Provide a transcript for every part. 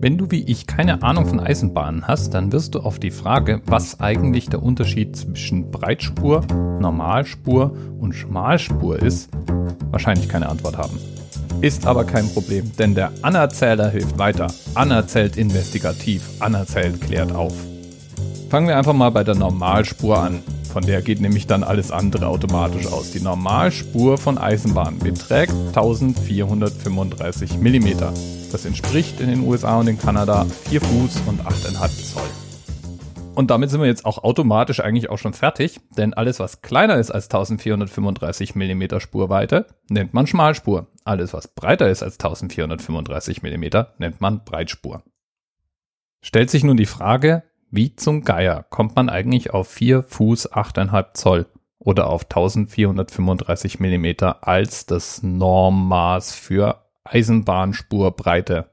Wenn du wie ich keine Ahnung von Eisenbahnen hast, dann wirst du auf die Frage, was eigentlich der Unterschied zwischen Breitspur, Normalspur und Schmalspur ist, wahrscheinlich keine Antwort haben. Ist aber kein Problem, denn der Anerzähler hilft weiter. Anerzählt investigativ, Anerzählt klärt auf. Fangen wir einfach mal bei der Normalspur an. Von der geht nämlich dann alles andere automatisch aus. Die Normalspur von Eisenbahn beträgt 1435 mm. Das entspricht in den USA und in Kanada 4 Fuß und 8,5 Zoll. Und damit sind wir jetzt auch automatisch eigentlich auch schon fertig, denn alles, was kleiner ist als 1435 mm Spurweite, nennt man Schmalspur. Alles, was breiter ist als 1435 mm, nennt man Breitspur. Stellt sich nun die Frage, wie zum Geier kommt man eigentlich auf 4 Fuß 8,5 Zoll oder auf 1435 mm als das Normmaß für Eisenbahnspurbreite.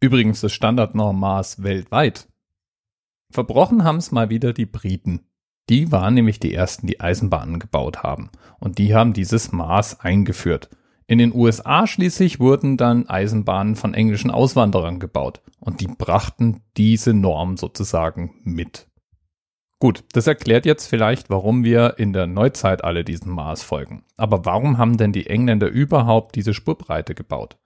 Übrigens das Standardnormmaß weltweit. Verbrochen haben es mal wieder die Briten. Die waren nämlich die ersten, die Eisenbahnen gebaut haben. Und die haben dieses Maß eingeführt. In den USA schließlich wurden dann Eisenbahnen von englischen Auswanderern gebaut. Und die brachten diese Norm sozusagen mit. Gut, das erklärt jetzt vielleicht, warum wir in der Neuzeit alle diesem Maß folgen. Aber warum haben denn die Engländer überhaupt diese Spurbreite gebaut?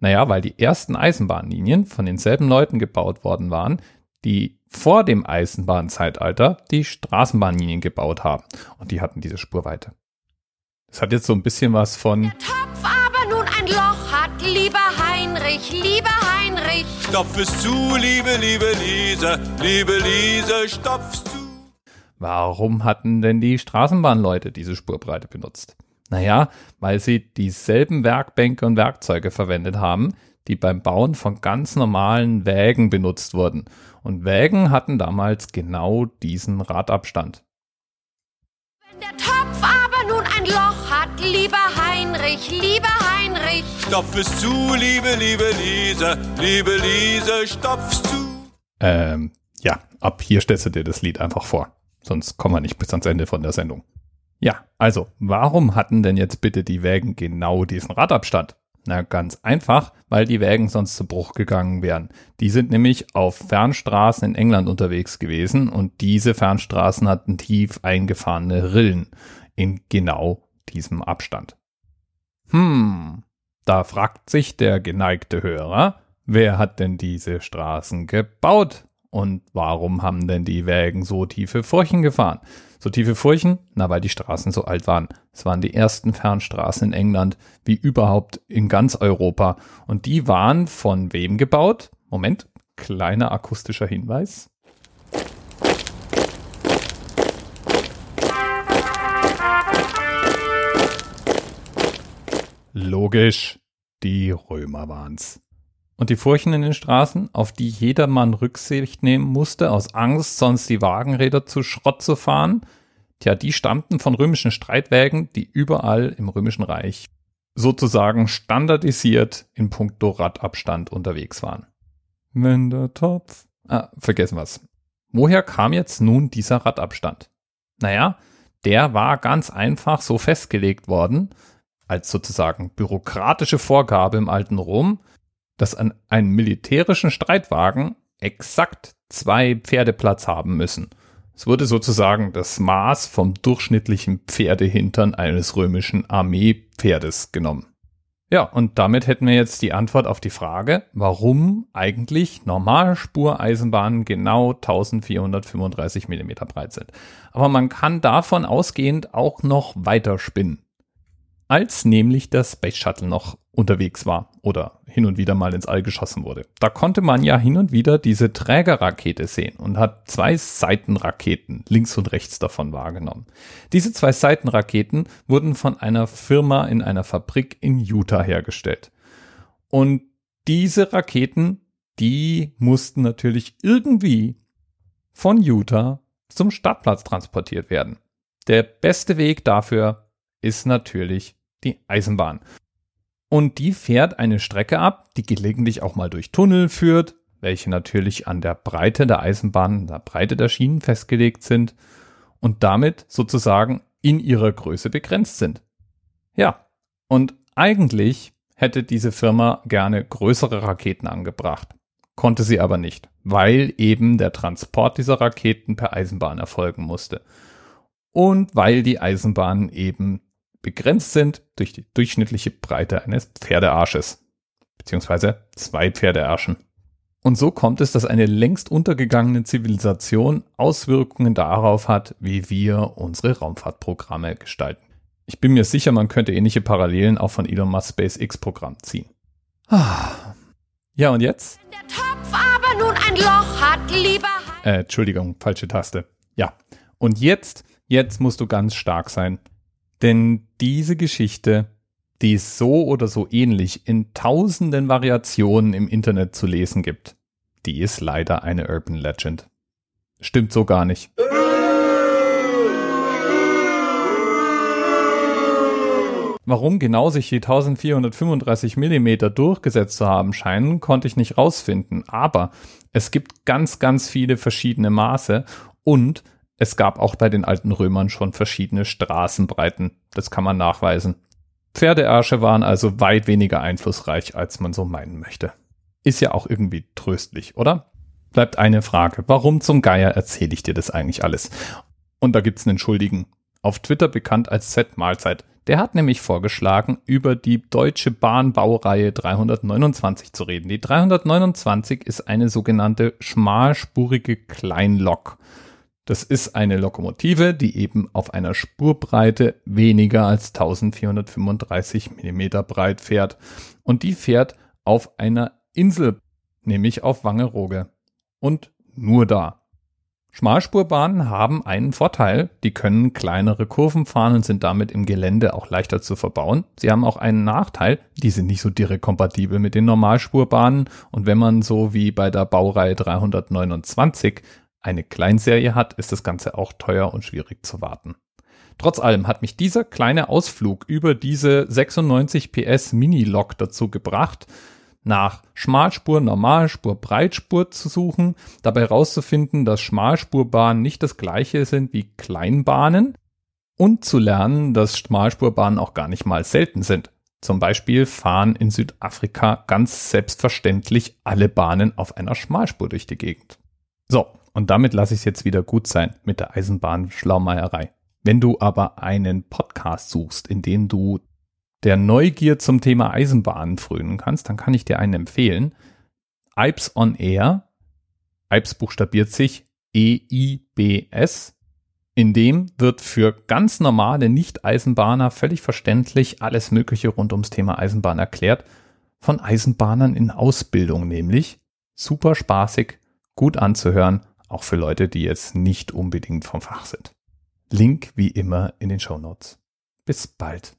Naja, weil die ersten Eisenbahnlinien von denselben Leuten gebaut worden waren, die vor dem Eisenbahnzeitalter die Straßenbahnlinien gebaut haben. Und die hatten diese Spurweite. Das hat jetzt so ein bisschen was von. Der Topf aber nun ein Loch hat, lieber Heinrich, lieber Heinrich. Stopf es zu, liebe, liebe Liese, liebe Liese, stopf's zu. Warum hatten denn die Straßenbahnleute diese Spurbreite benutzt? Naja, weil sie dieselben Werkbänke und Werkzeuge verwendet haben, die beim Bauen von ganz normalen Wägen benutzt wurden. Und Wägen hatten damals genau diesen Radabstand. Wenn der Topf aber nun ein Loch hat, lieber Heinrich, lieber Heinrich. Stopf es zu, liebe, liebe Liese, liebe Liese, stopf's zu. Ähm, ja, ab hier stellst du dir das Lied einfach vor. Sonst kommen wir nicht bis ans Ende von der Sendung. Ja, also, warum hatten denn jetzt bitte die Wägen genau diesen Radabstand? Na, ganz einfach, weil die Wägen sonst zu Bruch gegangen wären. Die sind nämlich auf Fernstraßen in England unterwegs gewesen und diese Fernstraßen hatten tief eingefahrene Rillen in genau diesem Abstand. Hm, da fragt sich der geneigte Hörer, wer hat denn diese Straßen gebaut? Und warum haben denn die Wägen so tiefe Furchen gefahren? So tiefe Furchen? Na, weil die Straßen so alt waren. Es waren die ersten Fernstraßen in England, wie überhaupt in ganz Europa. Und die waren von wem gebaut? Moment, kleiner akustischer Hinweis. Logisch, die Römer waren's. Und die Furchen in den Straßen, auf die jedermann Rücksicht nehmen musste, aus Angst, sonst die Wagenräder zu Schrott zu fahren, tja, die stammten von römischen Streitwägen, die überall im römischen Reich sozusagen standardisiert in puncto Radabstand unterwegs waren. Wenn der Topf. Ah, vergessen was. Woher kam jetzt nun dieser Radabstand? Naja, der war ganz einfach so festgelegt worden, als sozusagen bürokratische Vorgabe im alten Rom, dass an einem militärischen Streitwagen exakt zwei Pferdeplatz haben müssen. Es wurde sozusagen das Maß vom durchschnittlichen Pferdehintern eines römischen Armeepferdes genommen. Ja, und damit hätten wir jetzt die Antwort auf die Frage, warum eigentlich Normalspureisenbahnen genau 1435 mm breit sind. Aber man kann davon ausgehend auch noch weiter spinnen als nämlich der Space Shuttle noch unterwegs war oder hin und wieder mal ins All geschossen wurde. Da konnte man ja hin und wieder diese Trägerrakete sehen und hat zwei Seitenraketen links und rechts davon wahrgenommen. Diese zwei Seitenraketen wurden von einer Firma in einer Fabrik in Utah hergestellt. Und diese Raketen, die mussten natürlich irgendwie von Utah zum Startplatz transportiert werden. Der beste Weg dafür ist natürlich die Eisenbahn. Und die fährt eine Strecke ab, die gelegentlich auch mal durch Tunnel führt, welche natürlich an der Breite der Eisenbahn, der Breite der Schienen festgelegt sind und damit sozusagen in ihrer Größe begrenzt sind. Ja, und eigentlich hätte diese Firma gerne größere Raketen angebracht. konnte sie aber nicht, weil eben der Transport dieser Raketen per Eisenbahn erfolgen musste. Und weil die Eisenbahnen eben begrenzt sind durch die durchschnittliche Breite eines Pferdearsches, beziehungsweise zwei Pferdearschen. Und so kommt es, dass eine längst untergegangene Zivilisation Auswirkungen darauf hat, wie wir unsere Raumfahrtprogramme gestalten. Ich bin mir sicher, man könnte ähnliche Parallelen auch von Elon Musk SpaceX Programm ziehen. Ja, und jetzt? Wenn der Topf aber nun ein Loch hat, lieber. Äh, Entschuldigung, falsche Taste. Ja. Und jetzt, jetzt musst du ganz stark sein. Denn diese Geschichte, die es so oder so ähnlich in tausenden Variationen im Internet zu lesen gibt, die ist leider eine Urban Legend. Stimmt so gar nicht. Warum genau sich die 1435 Millimeter durchgesetzt zu haben scheinen, konnte ich nicht rausfinden. Aber es gibt ganz, ganz viele verschiedene Maße und es gab auch bei den alten Römern schon verschiedene Straßenbreiten. Das kann man nachweisen. Pferdeärsche waren also weit weniger einflussreich, als man so meinen möchte. Ist ja auch irgendwie tröstlich, oder? Bleibt eine Frage. Warum zum Geier erzähle ich dir das eigentlich alles? Und da gibt's einen Schuldigen. Auf Twitter bekannt als Z-Mahlzeit. Der hat nämlich vorgeschlagen, über die Deutsche Bahnbaureihe 329 zu reden. Die 329 ist eine sogenannte schmalspurige Kleinlok. Das ist eine Lokomotive, die eben auf einer Spurbreite weniger als 1435 Millimeter breit fährt. Und die fährt auf einer Insel, nämlich auf Wangerooge. Und nur da. Schmalspurbahnen haben einen Vorteil, die können kleinere Kurven fahren und sind damit im Gelände auch leichter zu verbauen. Sie haben auch einen Nachteil, die sind nicht so direkt kompatibel mit den Normalspurbahnen und wenn man so wie bei der Baureihe 329 eine Kleinserie hat, ist das Ganze auch teuer und schwierig zu warten. Trotz allem hat mich dieser kleine Ausflug über diese 96 PS Mini-Lok dazu gebracht, nach Schmalspur, Normalspur, Breitspur zu suchen, dabei herauszufinden, dass Schmalspurbahnen nicht das gleiche sind wie Kleinbahnen und zu lernen, dass Schmalspurbahnen auch gar nicht mal selten sind. Zum Beispiel fahren in Südafrika ganz selbstverständlich alle Bahnen auf einer Schmalspur durch die Gegend. So, und damit lasse ich es jetzt wieder gut sein mit der Eisenbahnschlaumeierei. Wenn du aber einen Podcast suchst, in dem du der Neugier zum Thema Eisenbahnen frönen kannst, dann kann ich dir einen empfehlen. Ipes on Air. Ipes buchstabiert sich E-I-B-S. In dem wird für ganz normale Nicht-Eisenbahner völlig verständlich alles Mögliche rund ums Thema Eisenbahn erklärt. Von Eisenbahnern in Ausbildung nämlich. Super spaßig, gut anzuhören, auch für Leute, die jetzt nicht unbedingt vom Fach sind. Link wie immer in den Show Notes. Bis bald.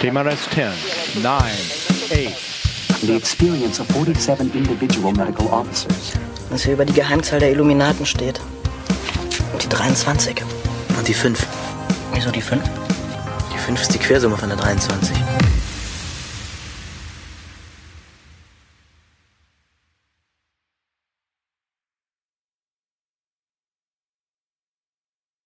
TMRS 10, 9, 8. The experience of 47 individual medical officers. Was hier über die Geheimzahl der Illuminaten steht. Und die 23. Und die 5. Wieso die 5? Die 5 ist die Quersumme von der 23.